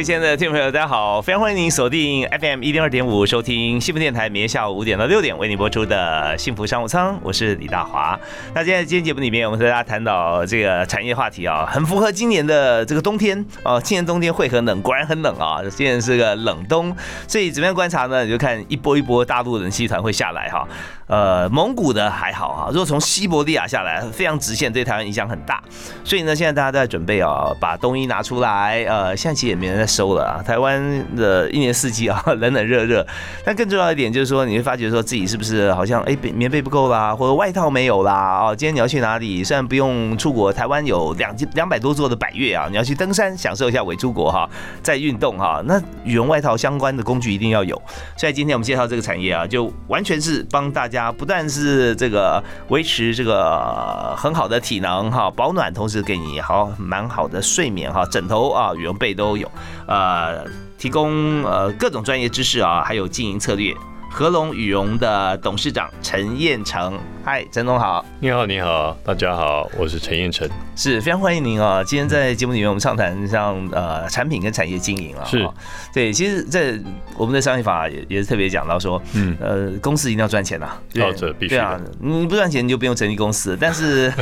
位亲爱的听众朋友，大家好！非常欢迎您锁定 FM 一零二点五，收听幸福电台，明天下午五点到六点为您播出的幸福商务舱，我是李大华。那今天今天节目里面，我们和大家谈到这个产业话题啊，很符合今年的这个冬天哦。今年冬天会很冷，果然很冷啊！今年是个冷冬，所以怎么样观察呢？你就看一波一波大陆冷气团会下来哈。呃，蒙古的还好啊，如果从西伯利亚下来，非常直线，对台湾影响很大。所以呢，现在大家都在准备啊，把冬衣拿出来。呃，现在其实也没人在收了啊。台湾的一年四季啊，冷冷热热。但更重要一点就是说，你会发觉说自己是不是好像哎，棉被不够啦，或者外套没有啦哦，今天你要去哪里？虽然不用出国，台湾有两两百多座的百越啊，你要去登山，享受一下伪出国哈，在运动哈。那羽绒外套相关的工具一定要有。所以今天我们介绍这个产业啊，就完全是帮大家。啊不但是这个维持这个很好的体能哈，保暖，同时给你好蛮好的睡眠哈，枕头啊、羽绒被都有，呃，提供呃各种专业知识啊，还有经营策略。合龙羽绒的董事长陈彦成，嗨，陈总好，你好，你好，大家好，我是陈彦成，是非常欢迎您啊！今天在节目里面，我们畅谈像呃产品跟产业经营啊，是。对，其实，在我们的商业法也也是特别讲到说，嗯，呃，公司一定要赚钱呐，哦，这必须，对啊，你不赚钱你就不用成立公司，但是，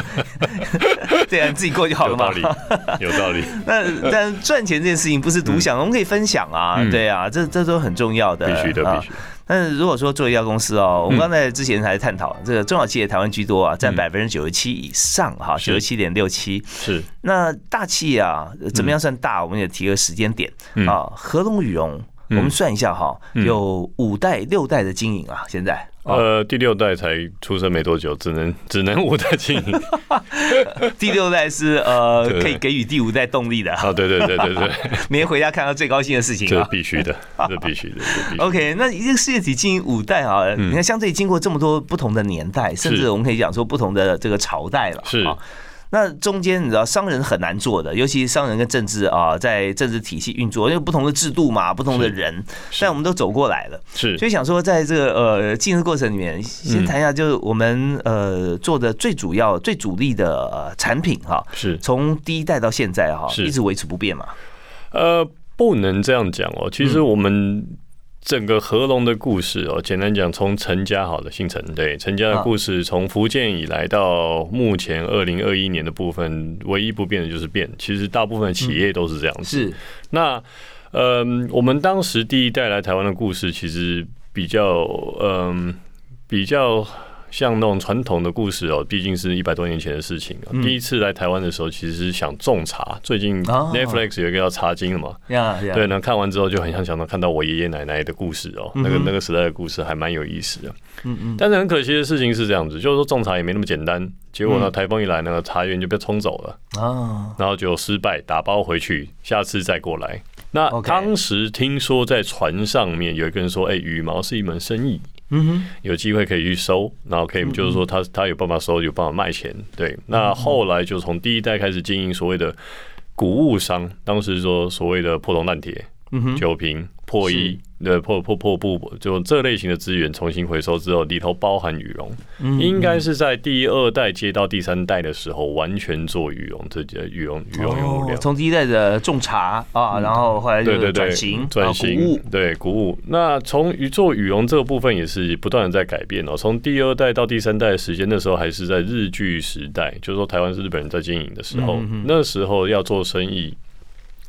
对啊，你自己过就好了嘛，有道理，有道理。那但赚钱这件事情不是独享，我们可以分享啊，对啊，这这都很重要的，必须的，必须。但是如果说做一家公司哦，我们刚才之前还探讨这个中小企业台湾居多啊，占百分之九十七以上哈，九十七点六七。是。那大企业啊，怎么样算大？我们也提个时间点啊，合龙羽绒，我们算一下哈，有五代六代的经营啊，现在。呃，第六代才出生没多久，只能 只能五代经营。第六代是呃，可以给予第五代动力的。啊，对对对对对，每 天回家看到最高兴的事情这必须的，这必须的。OK，那一个世界体经营五代啊，你看相对经过这么多不同的年代，甚至我们可以讲说不同的这个朝代了，是。那中间你知道商人很难做的，尤其商人跟政治啊，在政治体系运作，因为不同的制度嘛，不同的人，但我们都走过来了，是，所以想说在这个呃进入过程里面，先谈一下，就是我们呃做的最主要、最主力的产品哈，是。从第一代到现在哈，一直维持不变嘛？呃，不能这样讲哦，其实我们。整个合龙的故事哦，简单讲，从陈家好的姓陈，对陈家的故事，从福建以来到目前二零二一年的部分，唯一不变的就是变。其实大部分企业都是这样子。是那嗯，我们当时第一代来台湾的故事，其实比较嗯比较。像那种传统的故事哦，毕竟是一百多年前的事情。第一次来台湾的时候，其实是想种茶。最近 Netflix 有一个叫《茶经》的嘛？对，那看完之后就很想想到看到我爷爷奶奶的故事哦，那个那个时代的故事还蛮有意思的。嗯嗯。但是很可惜的事情是这样子，就是说种茶也没那么简单。结果呢，台风一来，那个茶园就被冲走了啊，然后就失败，打包回去，下次再过来。那当时听说在船上面有一个人说：“哎，羽毛是一门生意。”嗯哼，有机会可以去收，然后可以就是说他他有办法收，有办法卖钱。对，那后来就从第一代开始经营所谓的谷物商，当时说所谓的破铜烂铁、酒瓶、破衣。的破破破布，就这类型的资源重新回收之后，里头包含羽绒，应该是在第二代接到第三代的时候，完全做羽绒，这些羽绒羽绒原料。从第一代的种茶啊，然后后来就转型转型，对谷物。那从做羽绒这个部分也是不断的在改变哦。从第二代到第三代的时间，那时候还是在日据时代，就是说台湾是日本人在经营的时候，那时候要做生意。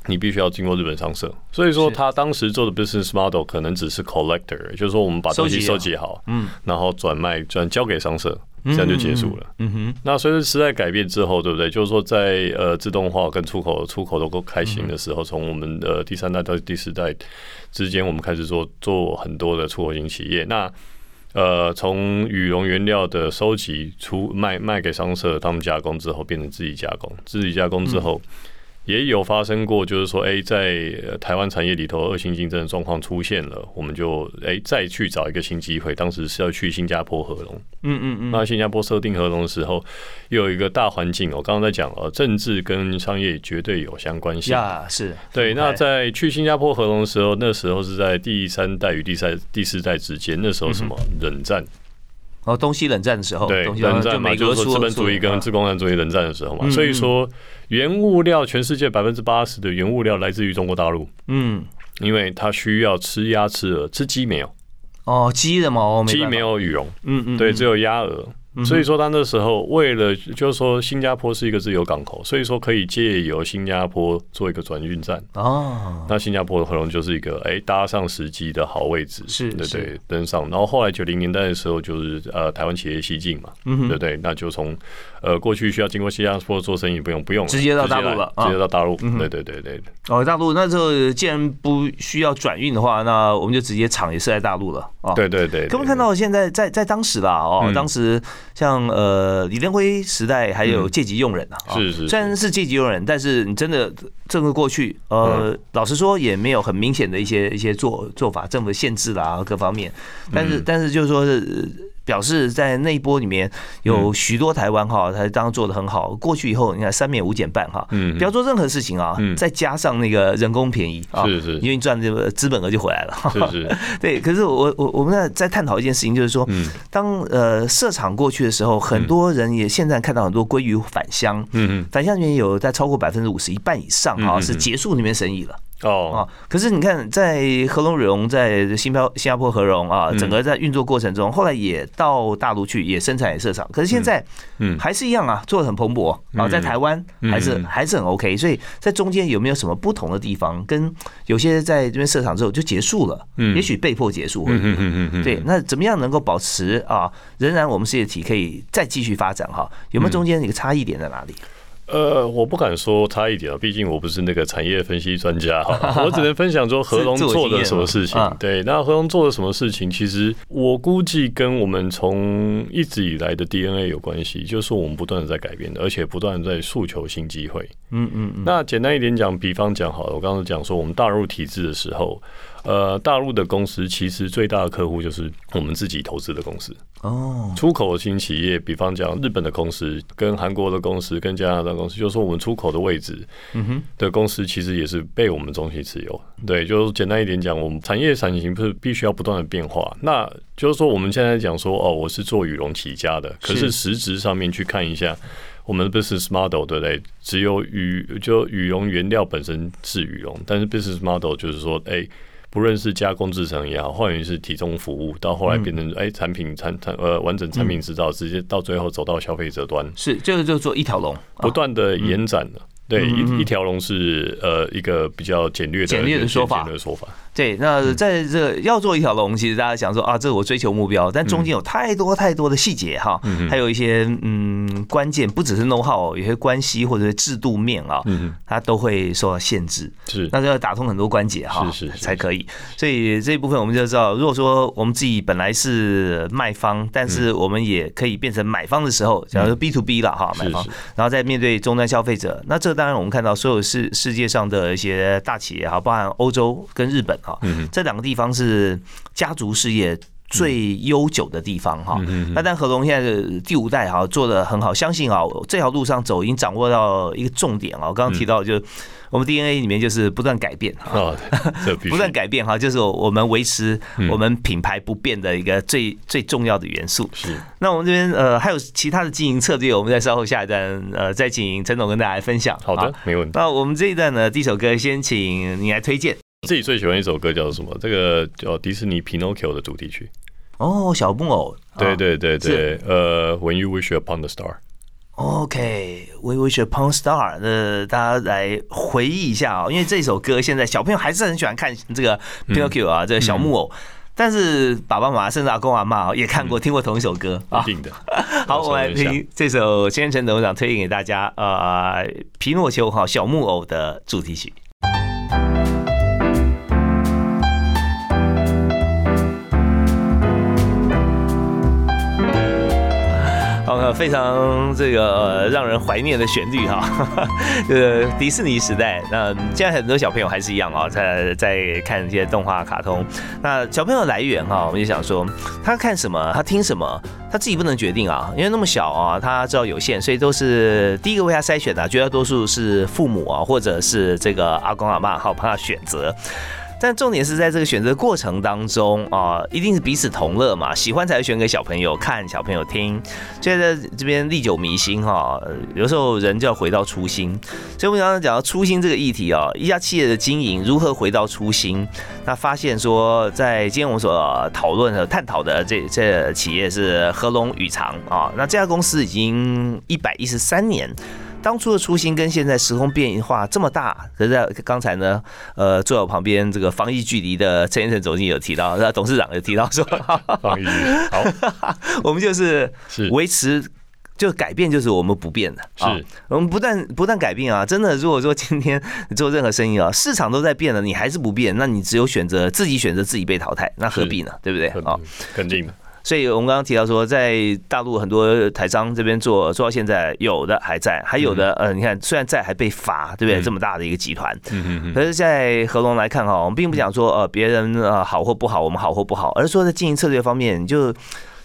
你必须要经过日本商社，所以说他当时做的 business model 可能只是 collector，就是说我们把东西收集好，嗯，然后转卖转交给商社，这样就结束了。嗯哼。那随着时代改变之后，对不对？就是说在呃自动化跟出口出口都够开心的时候，从我们的第三代到第四代之间，我们开始做做很多的出口型企业。那呃，从羽绒原料的收集出卖卖给商社，他们加工之后变成自己加工，自己加工之后。也有发生过，就是说，哎，在台湾产业里头恶性竞争的状况出现了，我们就哎再去找一个新机会。当时是要去新加坡合龙，嗯嗯嗯。那新加坡设定合龙的时候，又有一个大环境，我刚刚在讲了，政治跟商业绝对有相关性。呀，是对。那在去新加坡合龙的时候，那时候是在第三代与第三、第四代之间，那时候什么冷战。哦，东西冷战的时候，对，冷战嘛，就是说资本主义跟自共产主义冷战的时候嘛，所以说原物料全世界百分之八十的原物料来自于中国大陆，嗯，因为它需要吃鸭吃鹅，吃鸡没有，哦，鸡的毛，鸡没有羽绒，嗯嗯，对，只有鸭鹅。所以说，他那时候为了就是说，新加坡是一个自由港口，所以说可以借由新加坡做一个转运站。哦，那新加坡的可能就是一个哎搭上时机的好位置，是，对对，登上。然后后来九零年代的时候，就是呃台湾企业西进嘛，对不对？那就从呃过去需要经过新加坡做生意，不用不用，直接到大陆了，直接到大陆。对对对对。哦，大陆那时候既然不需要转运的话，那我们就直接厂也是在大陆了。哦，对对对。可不可以看到现在在在当时啦？哦，当时像呃。呃，李登辉时代还有借机用人啊，是是，虽然是借机用人，但是你真的这个过去，呃，老实说也没有很明显的一些一些做做法，政府限制啦各方面，但是但是就是说。表示在那一波里面有许多台湾哈，他当做的很好。过去以后，你看三免五减半哈，嗯，不要做任何事情啊，再加上那个人工便宜啊，是是，因为你赚这个资本额就回来了，是是。对，可是我我我们在在探讨一件事情，就是说，当呃设厂过去的时候，很多人也现在看到很多鲑鱼返乡，嗯嗯，返乡里面有在超过百分之五十一半以上啊是结束那边生意了。哦啊！可是你看，在合龙荣在新标新加坡合荣啊，整个在运作过程中，后来也到大陆去，也生产也设厂。可是现在，嗯，还是一样啊，做的很蓬勃啊，在台湾还是还是很 OK。所以在中间有没有什么不同的地方？跟有些在这边设厂之后就结束了，嗯，也许被迫结束，嗯嗯嗯对，那怎么样能够保持啊？仍然我们事业体可以再继续发展哈？有没有中间一个差异点在哪里？呃，我不敢说差一点啊，毕竟我不是那个产业分析专家哈，我只能分享说何龙做的什么事情。对，那何龙做的什么事情？其实我估计跟我们从一直以来的 DNA 有关系，就是我们不断的在改变的，而且不断的在诉求新机会。嗯嗯嗯。那简单一点讲，比方讲好了，我刚刚讲说我们大入体制的时候。呃，大陆的公司其实最大的客户就是我们自己投资的公司哦。出口型企业，比方讲日本的公司、跟韩国的公司、跟加拿大公司，就是说我们出口的位置，嗯哼，的公司其实也是被我们中心持有。对，就是简单一点讲，我们产业产型是必须要不断的变化。那就是说，我们现在讲说，哦，我是做羽绒起家的，可是实质上面去看一下，我们的 business model 对不对？只有羽就羽绒原料本身是羽绒，但是 business model 就是说，哎。不论是加工制成也好，或者是提供服务，到后来变成哎产品产产呃完整产品制造，直接到最后走到消费者端，是这个就做一条龙，不断的延展的。对，一一条龙是呃一个比较简略的简略的说法。对，那在这要做一条龙，其实大家想说啊，这是我追求目标，但中间有太多太多的细节哈，还有一些嗯关键，不只是 know how，有些关系或者是制度面啊，它都会受到限制。是，那就要打通很多关节哈，是是才可以。所以这一部分我们就知道，如果说我们自己本来是卖方，但是我们也可以变成买方的时候，假如说 B to B 了哈，买方，然后再面对终端消费者，那这当然我们看到所有世世界上的一些大企业哈，包含欧洲跟日本哈，这两个地方是家族事业最悠久的地方哈。那但何龙现在的第五代哈做的很好，相信啊这条路上走已经掌握到一个重点啊。我刚刚提到就。我们 DNA 里面就是不断改变哈，不断改变哈，就是我们维持我们品牌不变的一个最最重要的元素。是。那我们这边呃还有其他的经营策略，我们在稍后下一段呃再请陈总跟大家分享。好的，没问题。那我们这一段呢，第一首歌先请你来推荐。自己最喜欢一首歌叫做什么？这个叫迪士尼《Pinocchio》的主题曲。哦，小木偶。对对对对，呃，When you wish upon the star。OK，We Wish Upon Star，那大家来回忆一下啊，因为这首歌现在小朋友还是很喜欢看这个 Pinocchio 啊，这个小木偶。但是爸爸妈妈甚至阿公阿妈也看过、听过同一首歌啊。一定的。好，我们来听这首先陈董事长推荐给大家呃，皮诺丘哈小木偶的主题曲。非常这个、让人怀念的旋律哈，呃，迪士尼时代，那现在很多小朋友还是一样啊，在在看一些动画卡通。那小朋友来源哈，我们就想说，他看什么，他听什么，他自己不能决定啊，因为那么小啊，他知道有限，所以都是第一个为他筛选的，绝大多数是父母啊，或者是这个阿公阿妈好帮他选择。但重点是在这个选择过程当中啊，一定是彼此同乐嘛，喜欢才会选给小朋友看，小朋友听。所以在这边历久弥新哈，有时候人就要回到初心。所以我们刚刚讲到初心这个议题啊，一家企业的经营如何回到初心？那发现说，在今天我们所讨论和探讨的这这企业是合龙宇长啊，那这家公司已经一百一十三年。当初的初心跟现在时空变化这么大，可是在刚才呢，呃，坐在我旁边这个防疫距离的陈先生总经理有提到，那董事长有提到说，放一句好，我们就是是。维持。就改变就是我们不变的，啊。是我们不但不但改变啊，真的，如果说今天你做任何生意啊，市场都在变了，你还是不变，那你只有选择自己选择自己被淘汰，那何必呢？对不对？肯啊，肯定的，所以我们刚刚提到说，在大陆很多台商这边做做到现在，有的还在，还有的呃，你看虽然在还被罚，对不对？嗯这么大的一个集团，可是，在合龙来看哈，我们并不讲说呃别人呃好或不好，我们好或不好，而是说在经营策略方面，你就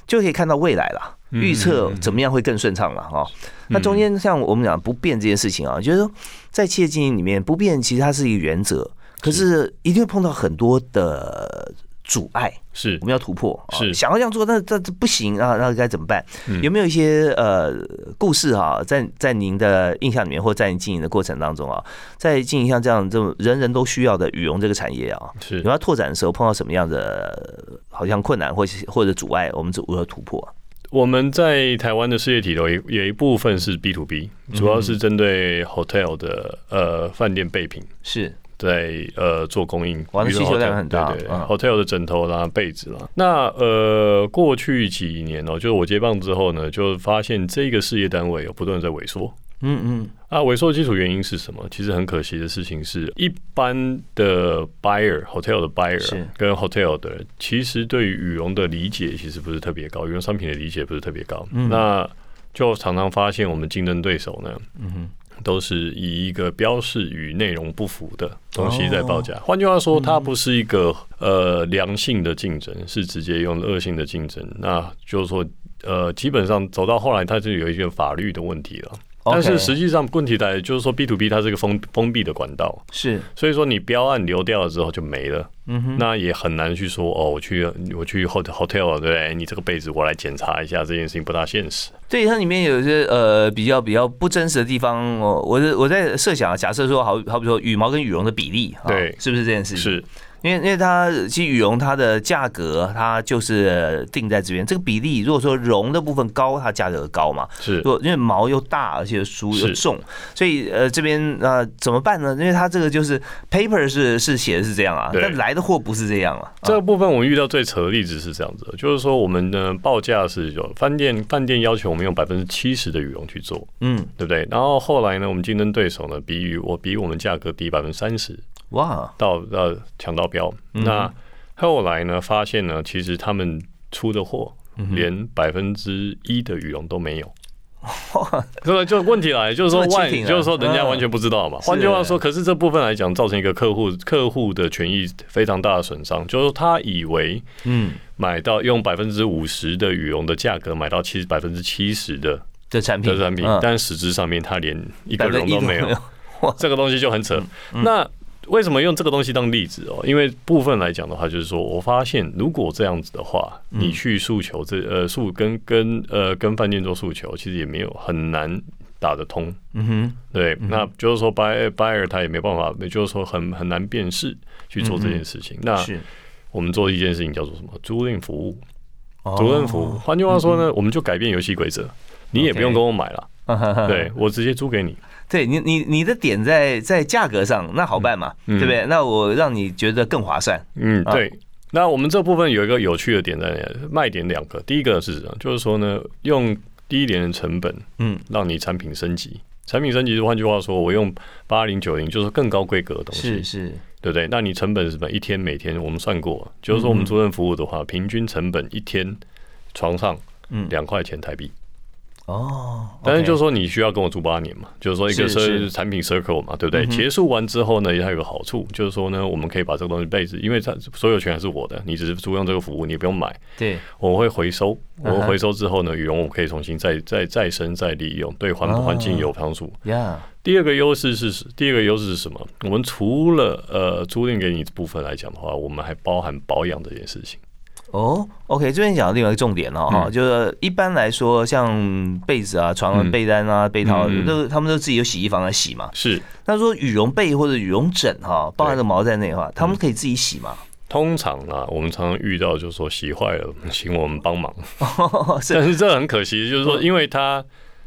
就可以看到未来了，嗯预测怎么样会更顺畅了哈。那中间像我们讲不变这件事情啊，就是说在企业经营里面不变，其实它是一个原则，可是一定会碰到很多的阻碍。是我们要突破，啊是想要这样做，但这这不行啊，那该怎么办？嗯有没有一些呃故事哈、在在您的印象里面，或在你经营的过程当中啊，在经营像这样这种人人都需要的羽绒这个产业啊，是你要拓展的时候碰到什么样的好像困难或是或者阻碍，我们如何突破啊？我们在台湾的事业体有一有一部分是 B to B，主要是针对 hotel 的呃饭店备品。是在呃做供应，需求量很大对对嗯，hotel 的枕头啦、被子啦。那呃，过去几年哦、就是我接棒之后呢，就发现这个事业单位有不断在萎缩。嗯嗯啊，萎缩的基础原因是什么？其实很可惜的事情是，一般的 buyer hotel 的 buyer 跟 hotel 的人，其实对于羽绒的理解其实不是特别高，羽绒商品的理解不是特别高。嗯那就常常发现我们竞争对手呢，嗯哼都是以一个标示与内容不符的东西在报哦价。换句话说，它不是一个呃良性的竞争，是直接用恶性的竞争。那就是说，呃，基本上走到后来，它就有一些法律的问题了。但是实际上问题在就是说，B to B 它是一个封封闭的管道，是所以说你标案流掉了之后就没了，嗯哼那也很难去说哦，我去我去 hotel hotel 对不对？你这个被子我来检查一下，这件事情不大现实。对，它里面有一些呃比较比较不真实的地方我。我是我在设想啊，假设说好好比说羽毛跟羽绒的比例，啊对是不是这件事情？是因为因为它其实羽绒它的价格它就是定在这边，这个比例如果说绒的部分高，它价格高嘛。是如果因为毛又大，而且书又重，所以呃这边呃怎么办呢？因为它这个就是 paper 是是写的是这样啊，但来的货不是这样啊。这个部分我们遇到最扯的例子是这样子的，就是说我们的报价是有饭店饭店要求我们用百分之七十的羽绒去做，嗯，对不对？然后后来呢，我们竞争对手呢比羽我比我们价格低百分之三十，哇，到到抢到标。嗯。那后来呢，发现呢，其实他们出的货连百分之一的羽绒都没有。这个 就问题来，就是说万，这么 cheating 啊。就是说人家完全不知道嘛。是。换句话说，可是这部分来讲，造成一个客户客户的权益非常大的损伤，就是他以为嗯，买到用百分之五十的羽绒的价格买到七百分之七十的的产品。的产品嗯，但实质上面他连一个绒都没有之一都没有。哇。这个东西就很扯。那为什么用这个东西当例子哦？因为部分来讲的话，就是说我发现，如果这样子的话，你去诉求这呃诉跟跟呃跟饭店做诉求，其实也没有很难打得通。嗯哼，对，那就是说 buyer buyer 他也没办法，也就是说很很难辨识去做这件事情。那我们做一件事情叫做什么？租赁服务，哦租赁服务。换句话说呢，我们就改变游戏规则，你也不用跟我买了，哦 对我直接租给你。对你，你你的点在在价格上，那好办嘛，嗯对不对？那我让你觉得更划算。嗯，啊对。那我们这部分有一个有趣的点在？卖点两个，第一个是什么？就是说呢，用低廉的成本，嗯，让你产品升级。产品升级，换句话说，我用八零九零，就是更高规格的东西，是是，对不对？那你成本是什么？一天每天我们算过，就是说我们租赁服务的话，平均成本一天床上嗯两块钱台币。哦，但是就是说你需要跟我租八年嘛，就是说一个是产品 circle 嘛，对不对？嗯结束完之后呢，它有个好处，就是说呢，我们可以把这个东西被子，因为它所有权还是我的，你只是租用这个服务，你不用买，对，我会回收，我回收之后呢，羽绒我可以重新再再再生再利用，对环哦环境有帮助。呀，第二个优势是第二个优势是什么？我们除了呃租赁给你部分来讲的话，我们还包含保养这件事情。哦，OK，这边讲到另外一个重点了哈，嗯就是一般来说，像被子啊、床啊、嗯被单啊、被套，都他们都自己有洗衣房来洗嘛。是，那说羽绒被或者羽绒枕哈，包含了毛在内的话，他们可以自己洗吗？通常啊，我们常常遇到就是说洗坏了，请我们帮忙。是但是这很可惜，就是说，因为它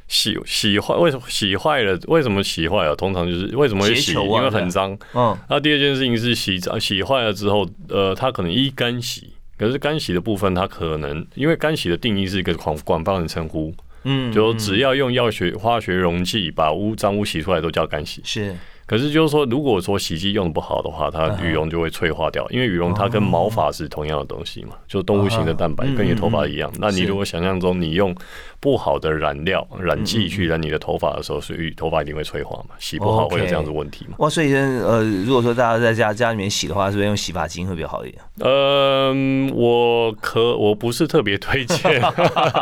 洗洗坏，为什么洗坏了？为什么洗坏了？通常就是为什么会洗？啊因为很脏。嗯，那第二件事情是洗澡洗坏了之后，呃，它可能一干洗，可是干洗的部分，它可能因为干洗的定义是一个广广泛的称呼，嗯，就嗯只要用药学化学溶剂把污脏污洗出来都叫干洗。是可是就是说，如果说洗剂用的不好的话，它羽绒就会脆化掉，因为羽绒它跟毛发是同样的东西嘛，就动物型的蛋白嗯跟你的头发一样。那你如果想象中你用不好的染料、染剂去染你的头发的时候，所以头发一定会脆化嘛，洗不好会有这样子问题嘛。哇，所以呃，如果说大家在家家里面洗的话，是不是用洗发精会比较好一点？嗯，我可我不是特别推荐，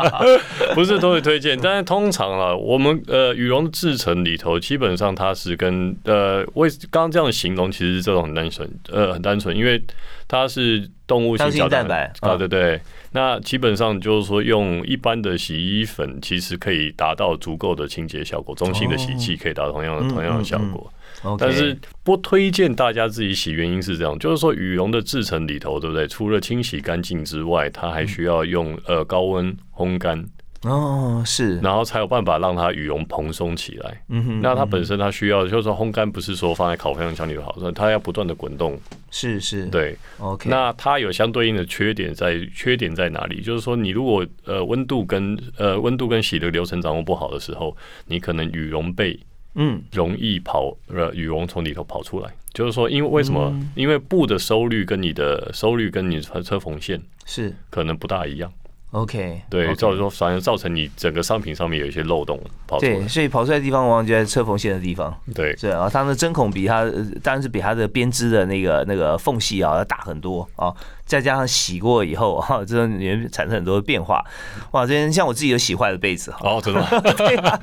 不是特别推荐，但是通常啊，我们呃羽绒制成里头，基本上它是跟呃为刚刚这样的形容，其实这种很单纯，呃很单纯，因为它是动物性胶蛋白啊，嗯对对。那基本上就是说，用一般的洗衣粉，其实可以达到足够的清洁效果，中性的洗剂可以达到同样嗯的同样的效果。但是不推荐大家自己洗，原因是这样，就是说羽绒的制成里头，对不对？除了清洗干净之外，它还需要用呃高温烘干，哦是，然后才有办法让它羽绒蓬松起来。嗯哼那它嗯本身它需要就是说烘干，不是说放在烤箱箱里就好，它要不断的滚动。是是，对，，OK，那它有相对应的缺点在，缺点在哪里？就是说你如果呃温度跟呃温度跟洗的流程掌握不好的时候，你可能羽绒被嗯。容易跑呃羽绒从里头跑出来，就是说，因为为什么？嗯。因为布的收率跟你的收率跟你的车缝线是。可能不大一样，OK，对造成反而造成你整个商品上面有一些漏洞跑出对，来，所以跑出来的地方往往就在车缝线的地方。对，是啊，它的针孔比它呃当然是比它的编织的那个那个缝隙啊要大很多啊，再加上洗过以后哈，这里面产生很多的变化。哇，这边像我自己有洗坏的被子哈，哦，真的吗，对啊，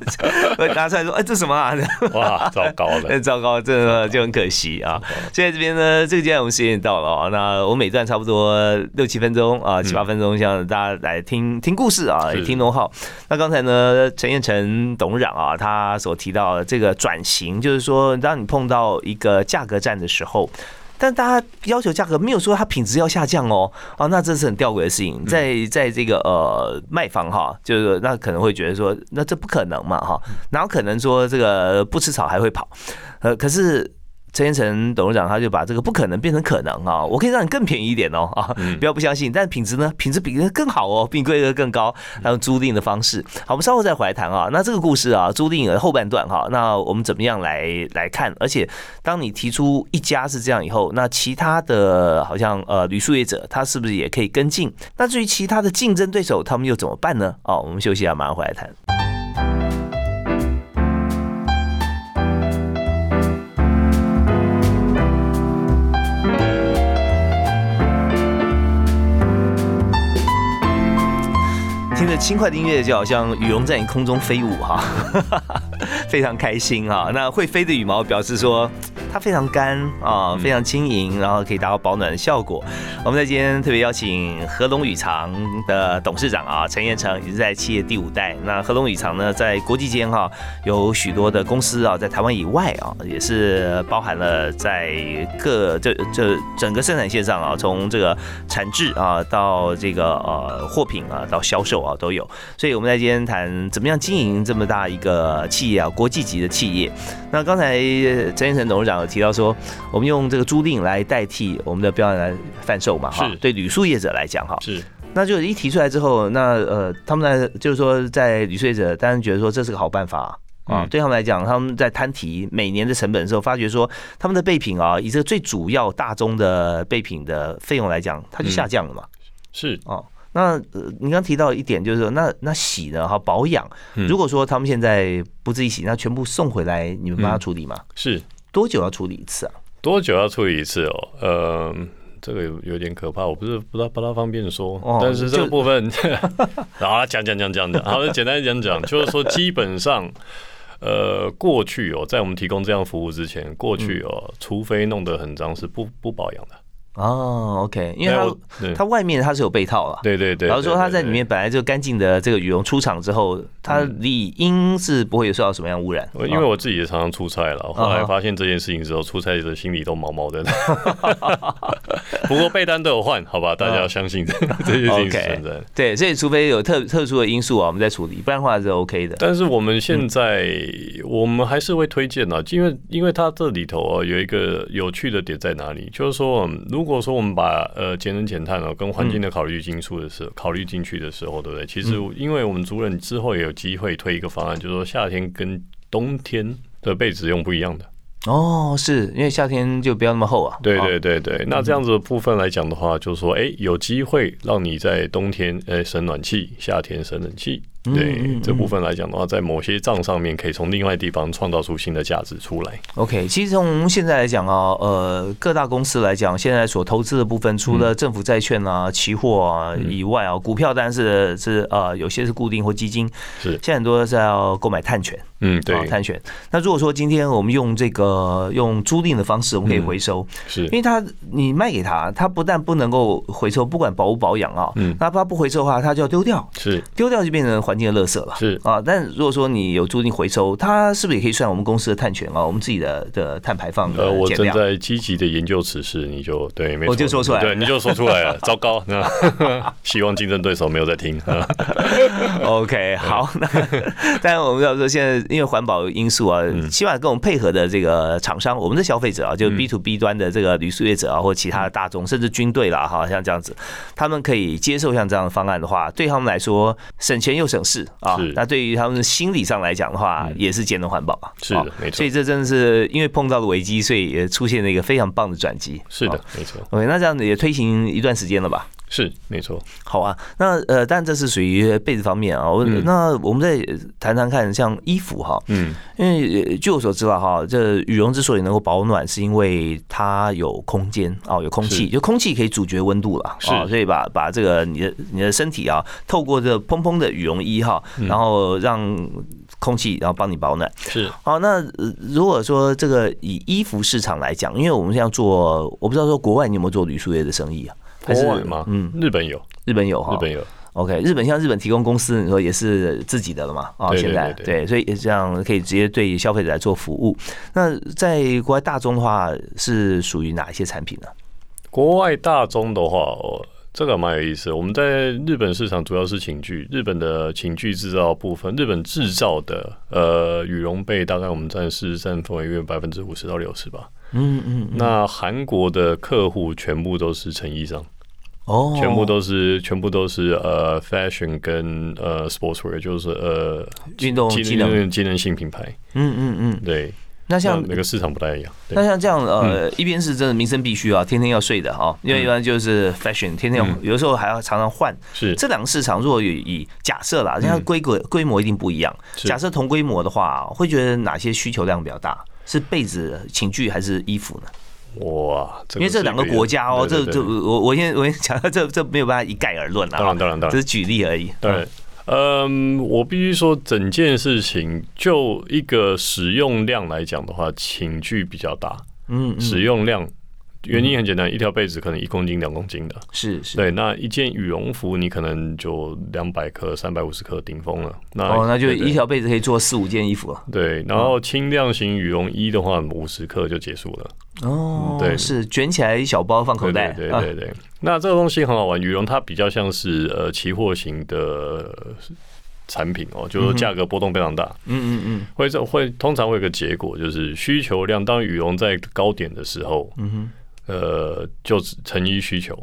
我拿出来说，哎，这什么啊？哇，糟糕了，糟糕，真的就很可惜啊。现在这边呢，这个阶段我们时间也到了啊，那我每段差不多六七分钟啊，七八分钟，像大家来听听故事啊，也听农号。那刚才呢，陈彦成董事长啊，他所提到的这个转型，就是说，当你碰到一个价格战的时候。但大家要求价格没有说它品质要下降哦，啊，那这是很吊诡的事情。在在这个呃卖方哈，就是那可能会觉得说，那这不可能嘛哈，哪有可能说这个不吃草还会跑？呃，可是陈彦成董事长他就把这个不可能变成可能啊，我可以让你更便宜一点哦啊，不要不相信，但品质呢，品质比人更好哦，比规格更高，还有租赁的方式。好，我们稍后再回来谈啊。那这个故事啊，租赁的后半段哈，那我们怎么样来来看？而且当你提出一家是这样以后，那其他的好像呃旅宿业者他是不是也可以跟进？那至于其他的竞争对手，他们又怎么办呢？哦，我们休息一下，马上回来谈。轻快的音乐，就好像羽绒在你空中飞舞哈，非常开心哈。那会飞的羽毛表示说它非常干啊，非常轻盈，然后可以达到保暖的效果。我们在今天特别邀请合龙羽藏的董事长啊陈彦成，也是在企业第五代。那合龙羽藏呢，在国际间哈有许多的公司啊，在台湾以外啊，也是包含了在各这这整个生产线上啊，从这个产制啊到这个呃货品啊到销售啊都有。所以我们在今天谈怎么样经营这么大一个企业啊，国际级的企业。那刚才陈彦成董事长有提到说，我们用这个租赁来代替我们的标案来贩售嘛，哈是，对旅宿业者来讲哈，是那就一提出来之后，那呃，他们呢就是说，在旅宿业者当然觉得说这是个好办法。啊嗯，对他们来讲，他们在摊提每年的成本的时候，发觉说他们的备品啊，以这个最主要大宗的备品的费用来讲，它就下降了嘛。是，哦，那呃，你刚提到一点就是说，那那洗呢？哈，保养，如果说他们现在不自己洗，那全部送回来，你们帮他处理吗？是多久要处理一次啊？多久要处理一次哦？呃，这个有有点可怕，我不是不大不大方便说，但是这个部分，然后讲讲讲讲讲，好，简单讲讲，就是说基本上。呃，过去哦，在我们提供这样服务之前，过去哦，除非弄得很脏，是不不保养的。哦，OK，因为它它外面它是有被套了，对对对，然后说它在里面本来就干净的这个羽绒出厂之后，它理应是不会受到什么样污染。因为我自己也常常出差了，后来发现这件事情之后，出差的心里都毛毛的。不过被单都有换，好吧，大家要相信这件事情存在。对，所以除非有特特殊的因素啊，我们再处理，不然的话是 OK 的。但是我们现在我们还是会推荐呢，因为因为它这里头啊有一个有趣的点在哪里，就是说如如果说我们把呃节能减碳哦跟环境的考虑进出的时候，考虑进去的时候，对不对？其实因为我们主任之后也有机会推一个方案，就是说夏天跟冬天的被子用不一样的。哦，是因为夏天就不要那么厚啊。对对对对，那这样子的部分来讲的话，就是说，哎，有机会让你在冬天呃省暖气，夏天省冷气。对这部分来讲的话，在某些账上面可以从另外地方创造出新的价值出来。OK，其实从现在来讲啊，呃，各大公司来讲，现在所投资的部分，除了政府债券啊、期货啊以外啊，股票当然是是呃，有些是固定或基金，是现在很多是要购买碳权。嗯，对，碳权。那如果说今天我们用这个用租赁的方式，我们可以回收，是。因为他你卖给他，他不但不能够回收，不管保不保养啊，嗯，那他不回收的话，他就要丢掉，是。丢掉就变成环境的垃圾了，是。啊。但如果说你有租赁回收，它是不是也可以算我们公司的碳权啊？我们自己的的碳排放呃，我正在积极的研究此事，你就对，没我就说出来，对，你就说出来了，糟糕，那 希望竞争对手没有在听。OK，好，那但我们要说现在因为环保因素。素啊，希望跟我们配合的这个厂商，我们的消费者啊，就 B to B 端的这个旅宿业者啊，或其他的大众，甚至军队啦，哈，像这样子，他们可以接受像这样的方案的话，对他们来说省钱又省事啊。那对于他们心理上来讲的话，也是节能环保啊。是的，没错。所以这真的是因为碰到了危机，所以也出现了一个非常棒的转机。是的，没错。OK，那这样子也推行一段时间了吧？是没错，好啊，那呃，但这是属于被子方面啊。我那我们再谈谈看，像衣服哈，嗯，因为据我所知道哈，这羽绒之所以能够保暖，是因为它有空间哦，有空气，就空气可以阻绝温度了啊，所以把把这个你的你的身体啊，透过这蓬蓬的羽绒衣哈，然后让空气然后帮你保暖。是好，那如果说这个以衣服市场来讲，因为我们现在做，我不知道说国外你有没有做铝塑业的生意啊？还是吗？嗯，日本有，日本有哈，日本有。OK，日本像日本提供公司，你说也是自己的了嘛？啊，现在对，所以也这样可以直接对消费者来做服务。那在国外大宗的话，是属于哪一些产品呢？国外大宗的话，哦，这个蛮有意思。我们在日本市场主要是寝具，日本的寝具制造部分，日本制造的呃羽绒被，大概我们占是占份额约百分之五十到六十吧。嗯嗯。那韩国的客户全部都是成衣商。哦，全部都是，全部都是呃，fashion 跟呃，sportswear，就是呃，运动机能机能性品牌。嗯嗯嗯，对。那像每个市场不太一样。那像这样呃，一边是真的民生必须啊，天天要睡的哈，因为一般就是 fashion，天天有的时候还要常常换。是这两个市场，如果以假设啦，人家规格规模一定不一样。假设同规模的话，会觉得哪些需求量比较大？是被子、寝具还是衣服呢？哇，因为这两个国家哦，这这我我先我先讲，这这没有办法一概而论啊。当然当然当然，只是举例而已。对，嗯，我必须说，整件事情就一个使用量来讲的话，寝具比较大，嗯，使用量。原因很简单，一条被子可能一公斤、两公斤的，是是，对。那一件羽绒服，你可能就两百克、三百五十克顶峰了。那哦，那就一条被子可以做四五件衣服了。对，然后轻量型羽绒衣的话，五十克就结束了。哦，对，是卷起来一小包放口袋。对对对。那这个东西很好玩，羽绒它比较像是呃期货型的产品哦，就是价格波动非常大。嗯嗯嗯，会这会通常会有个结果，就是需求量当羽绒在高点的时候，嗯哼。呃，就成衣需求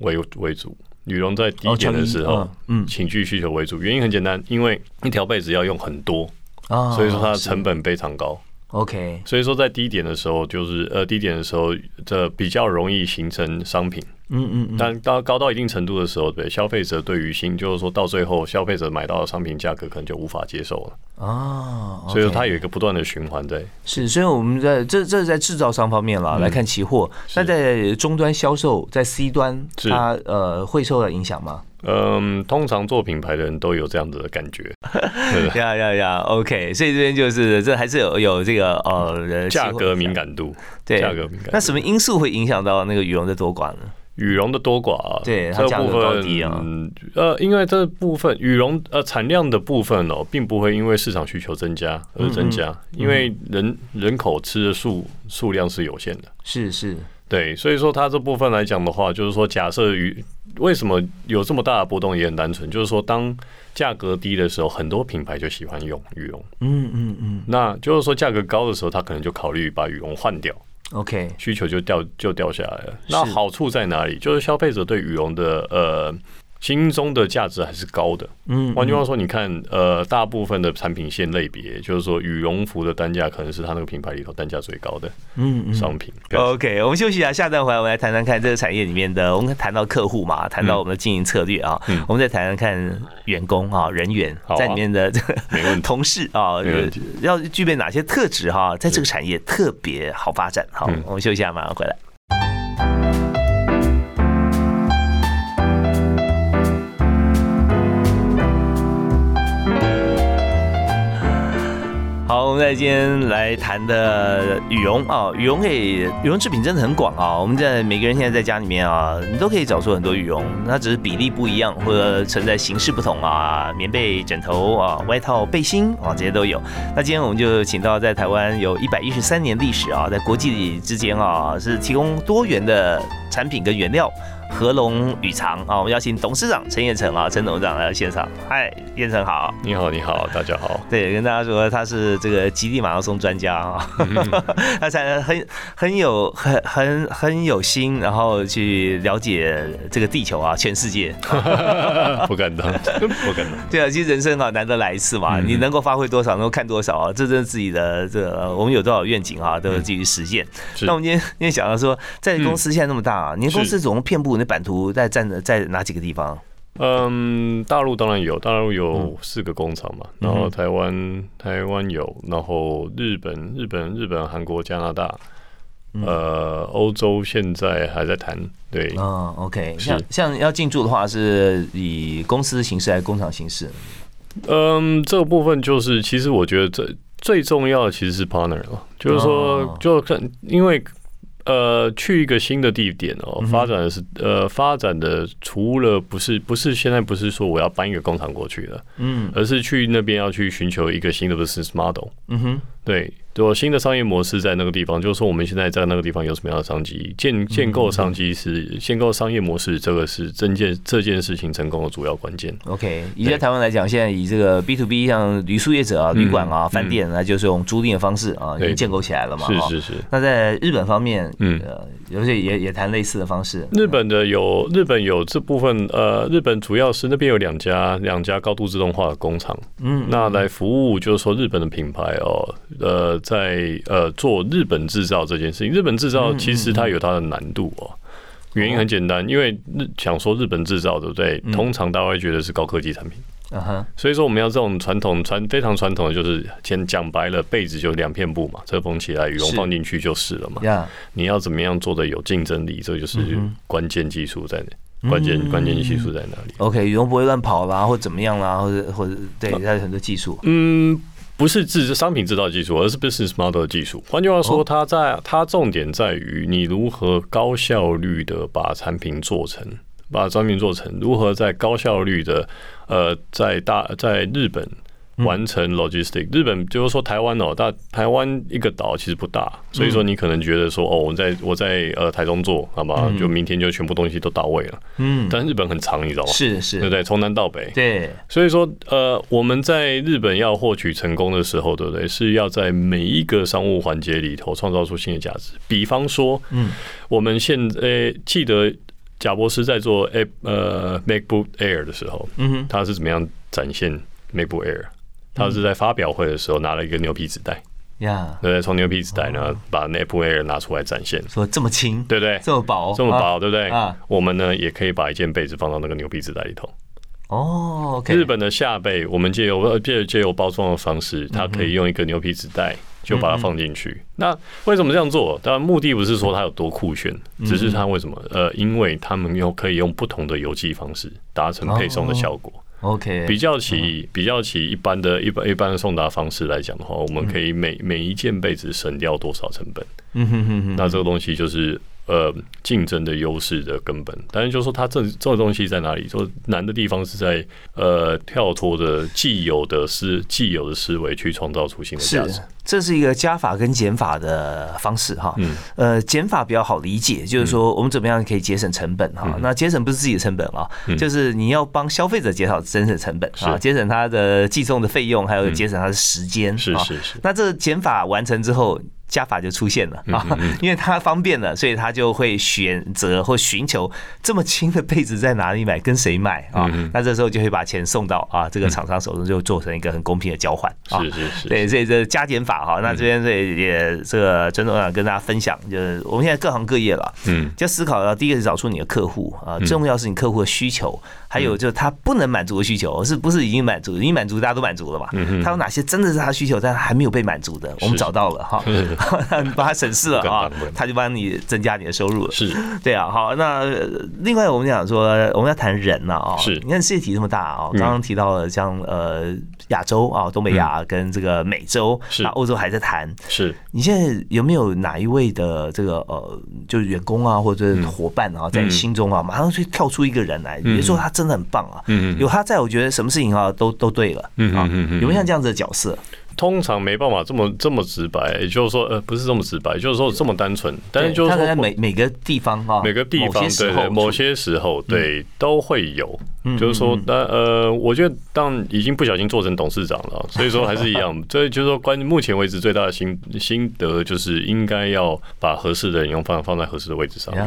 为为主，羽绒在低点的时候，嗯，寝具需求为主。原因很简单，因为一条被子要用很多啊，所以说它的成本非常高。OK，所以说在低点的时候，就是呃低点的时候，这比较容易形成商品。嗯嗯嗯。但到高到一定程度的时候，对消费者对于新，就是说到最后，消费者买到的商品价格可能就无法接受了。哦，所以说它有一个不断的循环在。是，所以我们在这这是在制造商方面了来看期货，那在终端销售，在 C 端，它呃会受到影响吗？嗯，通常做品牌的人都有这样子的感觉。呀呀呀，OK，所以这边就是这还是有有这个呃价格敏感度，对价格敏感。那什么因素会影响到那个羽绒的多寡呢？羽绒的多寡，对它价格高低啊。呃，因为这部分羽绒呃产量的部分哦，并不会因为市场需求增加而增加，因为人人口吃的数数量是有限的。是是。对，所以说它这部分来讲的话，就是说，假设羽为什么有这么大的波动，也很单纯，就是说，当价格低的时候，很多品牌就喜欢用羽绒。嗯嗯嗯。那就是说，价格高的时候，他可能就考虑把羽绒换掉。OK，需求就掉就掉下来了。那好处在哪里？就是消费者对羽绒的呃。心中的价值还是高的。嗯，换句话说，你看，呃，大部分的产品线类别，就是说羽绒服的单价可能是它那个品牌里头单价最高的嗯商品。OK，我们休息一下，下段回来我们来谈谈看这个产业里面的。我们谈到客户嘛，谈到我们的经营策略啊，我们再谈谈看员工啊人员在里面的这个 同事啊，要具备哪些特质哈，在这个产业特别好发展。好，我们休息一下，马上回来。我们在今天来谈的羽绒啊，羽绒可以，羽绒制品真的很广啊。我们在每个人现在在家里面啊，你都可以找出很多羽绒，它只是比例不一样，或者存在形式不同啊，棉被、枕头啊、外套、背心啊，这些都有。那今天我们就请到在台湾有一百一十三年历史啊，在国际之间啊，是提供多元的产品跟原料。合龙宇长啊，我们邀请董事长陈彦成啊，陈董事长来到现场。嗨，彦成好，你好，你好，大家好。对，跟大家说他是这个极地马拉松专家啊，他才很很有很很很有心，然后去了解这个地球啊，全世界。不敢当，不敢当。对啊，其实人生啊，难得来一次嘛，你能够发挥多少，能够看多少啊，这真是自己的这个，我们有多少愿景啊，都是自己实现。那我们今天今天想到说，在公司现在那么大啊，您公司总共遍布。版图在占在哪几个地方？嗯，大陆当然有，大陆有四个工厂嘛。然后台湾台湾有，然后日本日本日本韩国加拿大，呃，欧洲现在还在谈。对，嗯，OK，像像要进驻的话，是以公司形式还是工厂形式？嗯，这个部分就是其实我觉得最最重要的其实是 partner 了，就是说就看因为。呃，去一个新的地点哦，发展的是呃，发展的除了不是不是现在不是说我要搬一个工厂过去了，嗯，而是去那边要去寻求一个新的 business model，嗯哼，对。就新的商业模式在那个地方，就是说我们现在在那个地方有什么样的商机？建建构商机是建构商业模式，这个是真件这件事情成功的主要关键。OK，以在台湾来讲，现在以这个 B to B 像旅宿业者啊、旅馆啊、饭店，那就是用租赁的方式啊，已经建构起来了嘛。是是是。那在日本方面，嗯，有些也也谈类似的方式。日本的有日本有这部分，呃，日本主要是那边有两家两家高度自动化的工厂，嗯，那来服务就是说日本的品牌哦，呃。在呃做日本制造这件事情，日本制造其实它有它的难度哦。原因很简单，因为日想说日本制造对不对？通常大家会觉得是高科技产品。所以说我们要这种传统传非常传统的，就是先讲白了，被子就两片布嘛，遮风起来，羽绒放进去就是了嘛。你要怎么样做的有竞争力？这就是关键技术在哪？关键关键技术在哪里？OK，羽绒不会乱跑啦，或怎么样啦，或者或者对它有很多技术。嗯。不是制商品制造技术，而是 business model 的技术。换句话说，它在它重点在于你如何高效率的把产品做成，把产品做成，如何在高效率的呃，在大在日本。完成 logistic，日本就是说台湾哦，大台湾一个岛其实不大，所以说你可能觉得说哦，我在我在呃台中做，好吧，就明天就全部东西都到位了。嗯，但日本很长，你知道吗？是是，对不对？从南到北。对，所以说呃，我们在日本要获取成功的时候，对不对？是要在每一个商务环节里头创造出新的价值。比方说，嗯，我们现呃记得贾博士在做 A 呃 MacBook Air 的时候，嗯哼，他是怎么样展现 MacBook Air？他是在发表会的时候拿了一个牛皮纸袋，呀，对不对？从牛皮纸袋呢，把 Napwear 拿出来展现，说这么轻，对不对？这么薄，这么薄，对不对？啊，我们呢也可以把一件被子放到那个牛皮纸袋里头。哦日本的下被，我们借由呃借借由包装的方式，它可以用一个牛皮纸袋就把它放进去。那为什么这样做？当然目的不是说它有多酷炫，只是它为什么？呃，因为他们用可以用不同的邮寄方式达成配送的效果。OK，比较起比较起一般的一般一般的送达方式来讲的话，我们可以每每一件被子省掉多少成本？嗯哼哼哼，那这个东西就是呃竞争的优势的根本。但是就是说它这这个东西在哪里？说难的地方是在呃跳脱的既有的思既有的思维去创造出新的价值是。，这是一个加法跟减法的方式哈。嗯呃，减法比较好理解，就是说我们怎么样可以节省成本嗯哈。那节省不是自己的成本啊，就是你要帮消费者减少节省成本啊，节省他的寄送的费用，还有节省他的时间。啊是是是，那这减法完成之后，加法就出现了嗯啊，因为它方便了，所以他就会选择或寻求这么轻的被子在哪里买，跟谁买啊嗯？那这时候就会把钱送到啊这个厂商手中，就做成一个很公平的交换啊。是是是，对，所以这加减法哈，那这边这也这个尊总想跟大家分享，就是我们现在各行各业了，嗯。就思考到第一个是找出你的客户啊，重要是你客户的需求，还有就是他不能满足的需求，是不是已经满足？已经满足大家都满足了嘛？他有哪些真的是他需求，但还没有被满足的，我们找到了哈，你帮他省事了啊他就帮你增加你的收入了。是。对啊，好，那呃另外我们讲说，我们要谈人呐啊，是。你看世界体这么大啊，嗯。刚刚提到了像呃亚洲啊，东北亚跟这个美洲，是。那欧洲还在谈。是，你现在有没有哪一位的这个呃，就是员工啊，或者是伙伴啊，在你心中啊，马上去跳出一个人来，你就说他真的很棒啊，嗯有他在，我觉得什么事情啊都都对了嗯嗯嗯，有没有像这样子的角色？通常没办法这么这么直白，也就是说，呃，不是这么直白，就是说这么单纯，但是就是说每每个地方哈，每个地方对对，某些时候对都会有，嗯就是说嗯，那呃，我觉得当已经不小心做成董事长了，所以说还是一样，所以就是说关目前为止最大的心心得就是应该要把合适的人用放放在合适的位置上面，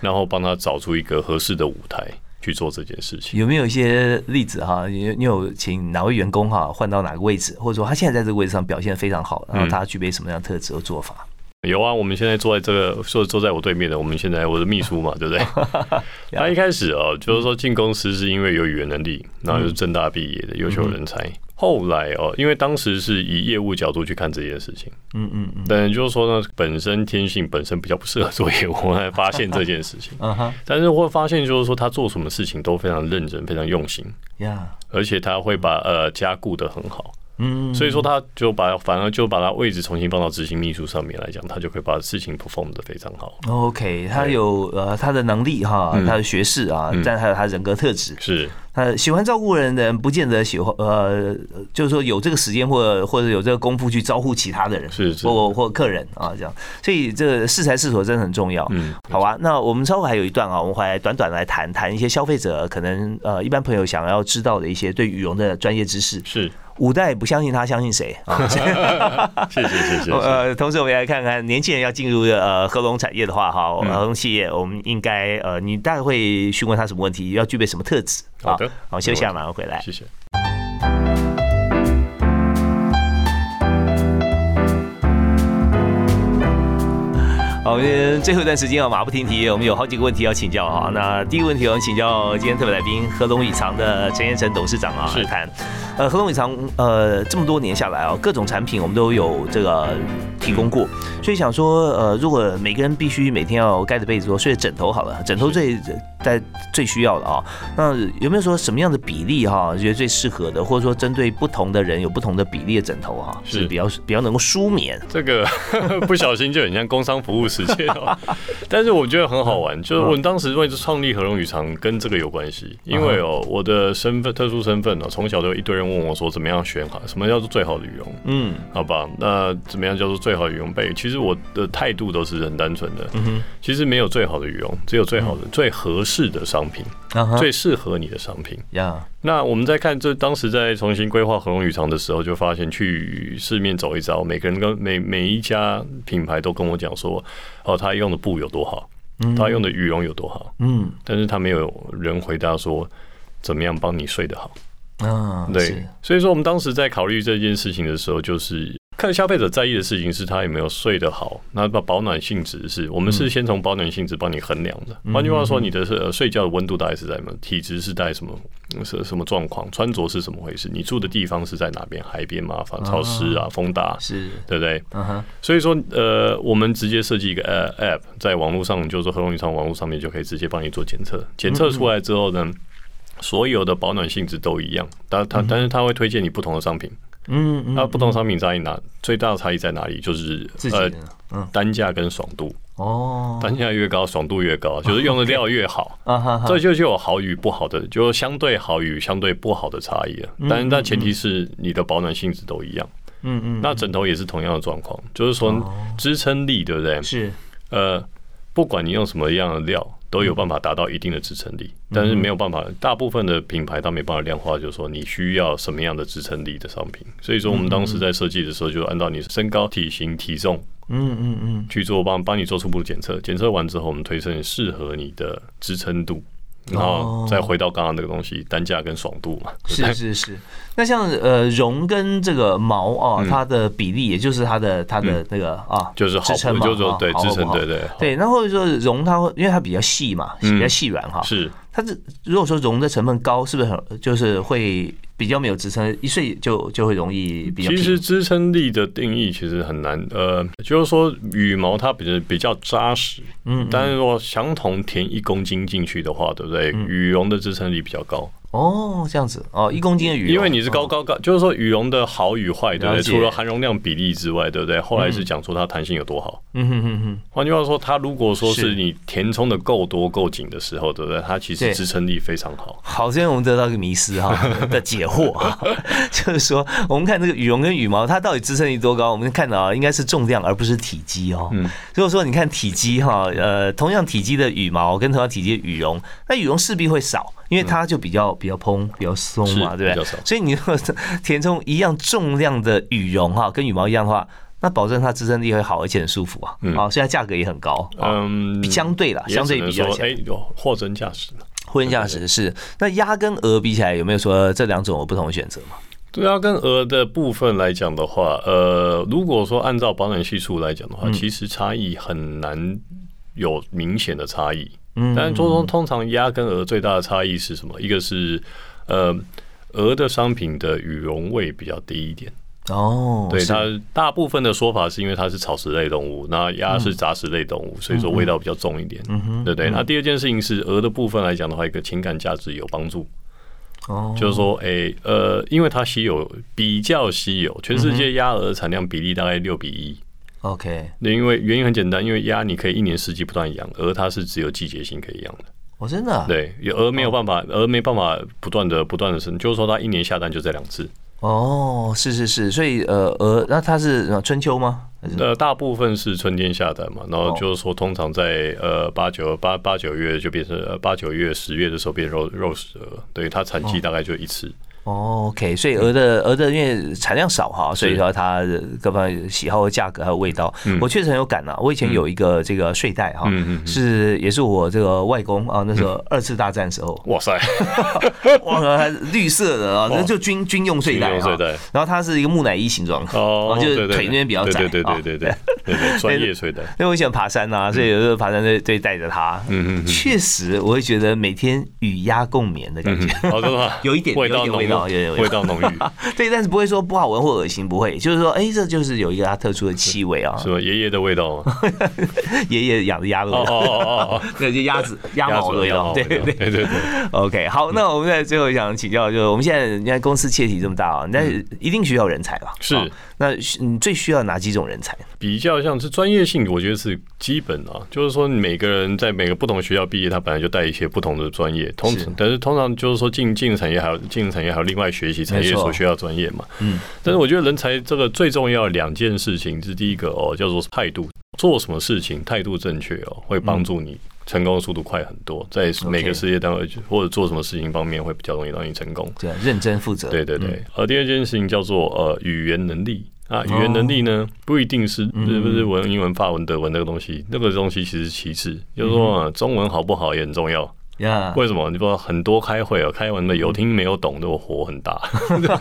然后帮他找出一个合适的舞台去做这件事情。有没有一些例子哈？你你有请哪位员工哈换到哪个位置，或者说他现在在这个位置上表现得非常好，然后他具备什么样的特质和做法？有啊，我们现在坐在这个坐坐在我对面的，我们现在我的秘书嘛，对不对？他一开始哦，就是说进公司是因为有语言能力，然后就是正大毕业的优秀人才。后来哦，因为当时是以业务角度去看这件事情，嗯嗯嗯。但就是说呢，本身天性本身比较不适合做业务，我才发现这件事情。嗯哼但是会发现就是说，他做什么事情都非常认真，非常用心，呀而且他会把呃家顾得很好。嗯，所以说，他就把反而就把他位置重新放到执行秘书上面来讲，他就可以把事情 perform 的非常好。OK，他有呃他的能力哈，嗯他的学识啊，但还有他人格特质。是他喜欢照顾人的人，不见得喜欢呃，就是说有这个时间或者或者有这个功夫去招呼其他的人，是是或或客人啊这样。所以这个适才适所真的很重要。嗯，好啊，那我们稍后还有一段啊，我们回来短短来谈谈一些消费者可能呃一般朋友想要知道的一些对羽绒的专业知识。是，五代不相信他，相信谁啊？谢谢谢谢。呃，同时我们来看看年轻人要进入呃合龙产业的话，哈，嗯合龙企业我们应该呃，你大概会询问他什么问题，要具备什么特质？好的好，休息一下，马上回来。谢谢。好，我们最后一段时间啊，马不停蹄，我们有好几个问题要请教哈。那第一个问题，我们请教今天特别来宾合龙宇藏的陈彦成董事长啊，是谈。呃，合龙宇藏呃这么多年下来啊，各种产品我们都有这个提供过，所以想说呃，如果每个人必须每天要盖着被子或睡枕头好了，枕头最在最需要的啊，那有没有说什么样的比例哈，觉得最适合的，或者说针对不同的人有不同的比例的枕头哈，是。是比较比较能够舒眠？这个 不小心就很像工商服务时间哦，但是我觉得很好玩，就是我当时为了创立合龙羽长跟这个有关系，因为哦我的身份特殊身份哦，从小都有一堆人问我说怎么样选好，什么叫做最好的羽绒，嗯。好吧？那怎么样叫做最好的羽绒被？其实我的态度都是很单纯的，嗯哼，其实没有最好的羽绒，只有最好的、最合适的商品，最适合你的商品。呀，那我们在看这当时在重新规划合龙羽长的时候，就发现去市面走一遭，每个人跟每每一家品牌都跟我讲说，哦，他用的布有多好，他用的羽绒有多好，嗯。但是他没有人回答说怎么样帮你睡得好。啊，对，所以说我们当时在考虑这件事情的时候，就是看消费者在意的事情是他有没有睡得好，那保保暖性质是我们是先从保暖性质帮你衡量的。换句话说，你的是睡觉的温度大概是在什么？体质是在什么？是什么状况？穿着是什么回事？你住的地方是在哪边？海边嘛，反潮湿啊，风大，是对不对？嗯哼，所以说，呃，我们直接设计一个呃 app，在网络上，就是说合龙渔场网络上面就可以直接帮你做检测。检测出来之后呢，所有的保暖性质都一样，但它但是它会推荐你不同的商品。嗯嗯，那不同商品差异哪最大的差异在哪里？就是自己的嗯单价跟爽度，哦，单价越高，爽度越高，就是用的料越好。啊哈哈，这就就有好与不好的，就相对好与相对不好的差异了。但是但前提是你的保暖性质都一样。嗯嗯，那枕头也是同样的状况，就是说支撑力，对不对？是呃，不管你用什么样的料，都有办法达到一定的支撑力，但是没有办法，大部分的品牌它没办法量化，就是说你需要什么样的支撑力的商品。所以说，我们当时在设计的时候，就按照你身高、体型、体重嗯嗯嗯，去做帮帮你做初步的检测，检测完之后，我们推测适合你的支撑度。然后再回到刚刚那个东西，单价跟爽度嘛。是是是。那像呃绒跟这个毛啊，嗯。它的比例，也就是它的它的那个啊，就是好支撑嘛，对支撑，对对对，那或者说绒它会，因为它比较细嘛，嗯。比较细软哈，是。它这如果说绒的成分高，是不是很就是会比较没有支撑，一睡就就会容易比较其实支撑力的定义其实很难，呃，就是说羽毛它比较比较扎实，嗯，但是说相同填一公斤进去的话，对不对？羽绒的支撑力比较高，哦这样子哦，一公斤的羽绒，因为你是高高高，就是说羽绒的好与坏，对不对？除了含容量比例之外，对不对？后来是讲说它弹性有多好。嗯哼哼哼，换句话说，它如果说是是你填充的够多够紧的时候，对不对？它其对实支撑力非常好。好，这边我们得到一个迷思哈 的解惑啊，就是说我们看这个羽绒跟羽毛，它到底支撑力多高？我们看到啊，应该是重量而不是体积哦。嗯如果说你看体积哈，呃，同样体积的羽毛跟同样体积的羽绒，那羽绒势必会少，因为它就比较比较蓬、比较松嘛，是对不对？所以你如果填充一样重量的羽绒哈，跟羽毛一样的话，那保证它支撑力会好，而且很舒服啊。嗯好，现在价格也很高啊，嗯，相对啦，相对比较起来哎，有货真价实的。婚姻价值是那鸭跟鹅比起来，有没有说这两种有不同的选择吗？对啊，跟鹅的部分来讲的话，呃，如果说按照保暖系数来讲的话，嗯其实差异很难有明显的差异。嗯但是通通通常鸭跟鹅最大的差异是什么？一个是呃，鹅的商品的羽绒味比较低一点。哦，对它大部分的说法是因为它是草食类动物，那鸭是杂食类动物，所以说味道比较重一点，对不对？那第二件事情是鹅的部分来讲的话，一个情感价值有帮助，哦，就是说，诶，呃，因为它稀有，比较稀有，全世界鸭鹅产量比例大概六比一。OK，那因为原因很简单，因为鸭你可以一年四季不断养，鹅它是只有季节性可以养的。我真的啊对，有鹅没有办法，鹅没办法不断的不断的生，就是说它一年下蛋就这两次。哦，是是是，所以呃鹅，那它是呃春秋吗？呃，大部分是春天下蛋嘛，然后哦就是说，通常在呃八九八八九月就变成呃八九月十月的时候变肉肉食鹅，对它产季大概就一次。哦，OK，所以鹅的鹅的因为产量少哈，所以说它的各方面喜好、价格还有味道，我确实很有感啊。我以前有一个这个睡袋哈是也是我这个外公啊，那时候二次大战时候，哇塞，哇，绿色的啊，那就军军用睡袋然后它是一个木乃伊形状，哦，就是对对腿那边比较窄对对啊。对对对对对对，专业睡袋，因为我喜欢爬山呐，所以有时候爬山就就带着它。嗯嗯嗯。确实，我会觉得每天与鸭共眠的感觉。嗯，好，真的吗？有一点味道浓有一点味道有点味道浓郁，对，但是不会说不好闻或恶心，不会，就是说，哎，这就是有一个它特殊的气味啊是，吧？爷爷的味道吗？爷爷养的鸭的味道，哦哦哦哦哦，对，就鸭子鸭毛的味道，对对对。对，OK，好，那我们在最后想请教，就是我们现在人家公司切题这么大啊，但是一定需要人才吧？是啊那你最需要哪几种人才？比较像是专业性，我觉得是基本啊，就是说每个人在每个不同的学校毕业，他本来就带一些不同的专业，通常但是通常就是说进进产业还有进产业还有另外学习产业所需要的专业嘛。嗯，但是我觉得人才这个最重要的两件事情是第一个哦，叫做态度，做什么事情态度正确哦，会帮助你。成功的速度快很多，在每个事业单位或者做什么事情方面会比较容易让你成功。这样认真负责。对对对，而第二件事情叫做呃语言能力啊，语哦言能力呢不一定是不是不是文、英文、法文、德文那个东西，那个东西其实其次，就是说、呃中文好不好也很重要。呀，为什么？你不知道很多开会哦，开完的有听没有懂，都火很大。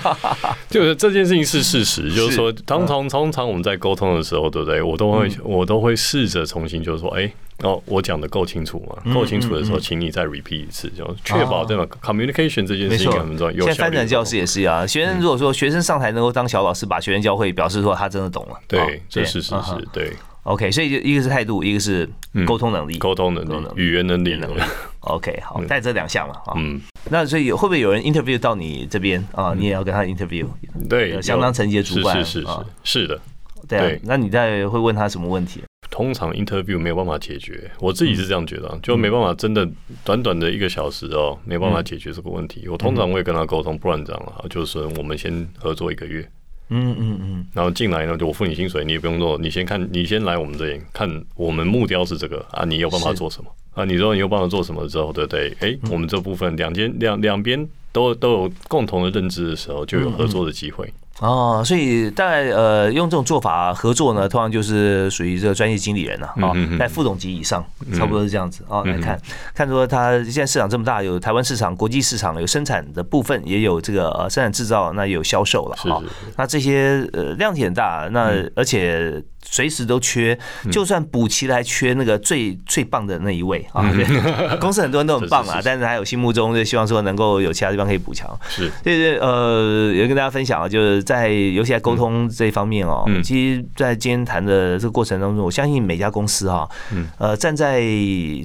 就是这件事情是事实，就是说，通常通常我们在沟通的时候，对不对？我都会我都会试着重新，就是说，哎，哦，我讲的够清楚吗？够清楚的时候，请你再 repeat 一次，就确保对吧？Communication 这件事情很重要。现在翻转教室也是啊，学生如果说学生上台能够当小老师，把学生教会，表示说他真的懂了。对，这是事实。对。OK，所以就一个是态度，一个是沟通能力，沟通能力，语言能力能力。OK，好，带这两项嘛，啊，嗯，那所以会不会有人 interview 到你这边啊？你也要跟他 interview？对，相当层级的主管，是是是是的，对。那你在会问他什么问题？通常 interview 没有办法解决，我自己是这样觉得，就没办法真的短短的一个小时哦，没办法解决这个问题。我通常会跟他沟通，不然这样啊，就是我们先合作一个月。嗯嗯嗯，然后进来呢，就我付你薪水，你也不用做，你先看，你先来我们这里看，我们目标是这个啊，你有办法做什么啊？你说你又帮我做什么之后，对不对？哎，我们这部分两间两两边都都有共同的认知的时候，就有合作的机会。哦，所以大概呃用这种做法合作呢，通常就是属于这个专业经理人了啊，在副总级以上，差不多是这样子啊。来看看说他现在市场这么大，有台湾市场、国际市场，有生产的部分，也有这个呃生产制造，那也有销售了啊。那这些呃量体很大，那而且。随时都缺，就算补齐来缺那个最最棒的那一位啊！公司很多人都很棒啊，但是还有心目中就希望说能够有其他地方可以补强。是，对对，呃，也跟大家分享啊，就是在尤其在沟通这一方面哦，其实，在今天谈的这个过程当中，我相信每家公司哈，呃，站在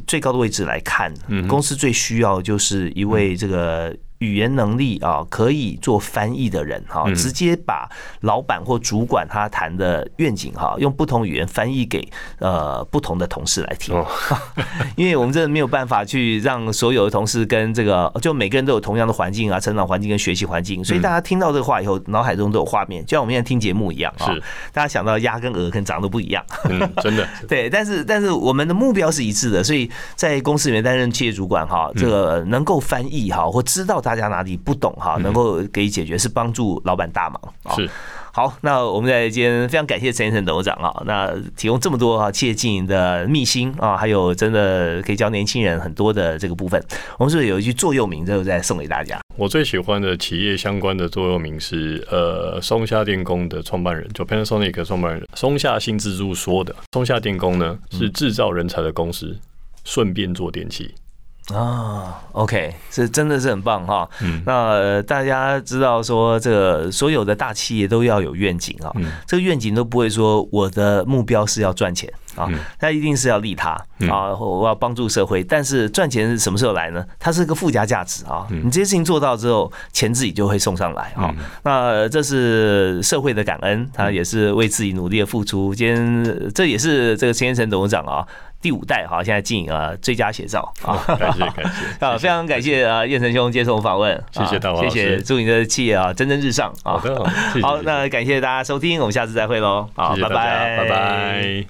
最高的位置来看，公司最需要就是一位这个。语言能力啊，可以做翻译的人哈，直接把老板或主管他谈的愿景哈，用不同语言翻译给呃不同的同事来听。因为我们真的没有办法去让所有的同事跟这个，就每个人都有同样的环境啊，成长环境跟学习环境，所以大家听到这个话以后，脑海中都有画面，就像我们现在听节目一样啊。大家想到鸭跟鹅可能长得不一样，真的。对，但是但是我们的目标是一致的，所以在公司里面担任企业主管哈，这个能够翻译哈，或知道。大家哪里不懂哈，能够给予解决，是帮助老板大忙是好，那我们在今天非常感谢陈先生董事长啊，那提供这么多啊企业经营的秘辛啊，还有真的可以教年轻人很多的这个部分。我们是不是有一句座右铭，最后再送给大家？我最喜欢的企业相关的座右铭是呃松下电工的创办人，就 Panasonic 创办人松下幸之助说的。松下电工呢是制造人才的公司，顺便做电器。啊，OK，是真的是很棒哈。那大家知道说，这个所有的大企业都要有愿景啊。这个愿景都不会说我的目标是要赚钱啊，那一定是要利他啊，我要帮助社会。但是赚钱是什么时候来呢？它是个附加价值啊。你这些事情做到之后，钱自己就会送上来啊。那这是社会的感恩，他也是为自己努力的付出。今天这也是这个陈先生董事长啊。第五代哈，现在进啊最佳写照。啊，感谢 感谢啊，非常感谢啊燕成兄接受访问，谢谢大王，谢谢祝你的企业啊蒸蒸日上啊，好的，好，那感谢大家收听，我们下次再会喽，好，拜拜，拜拜。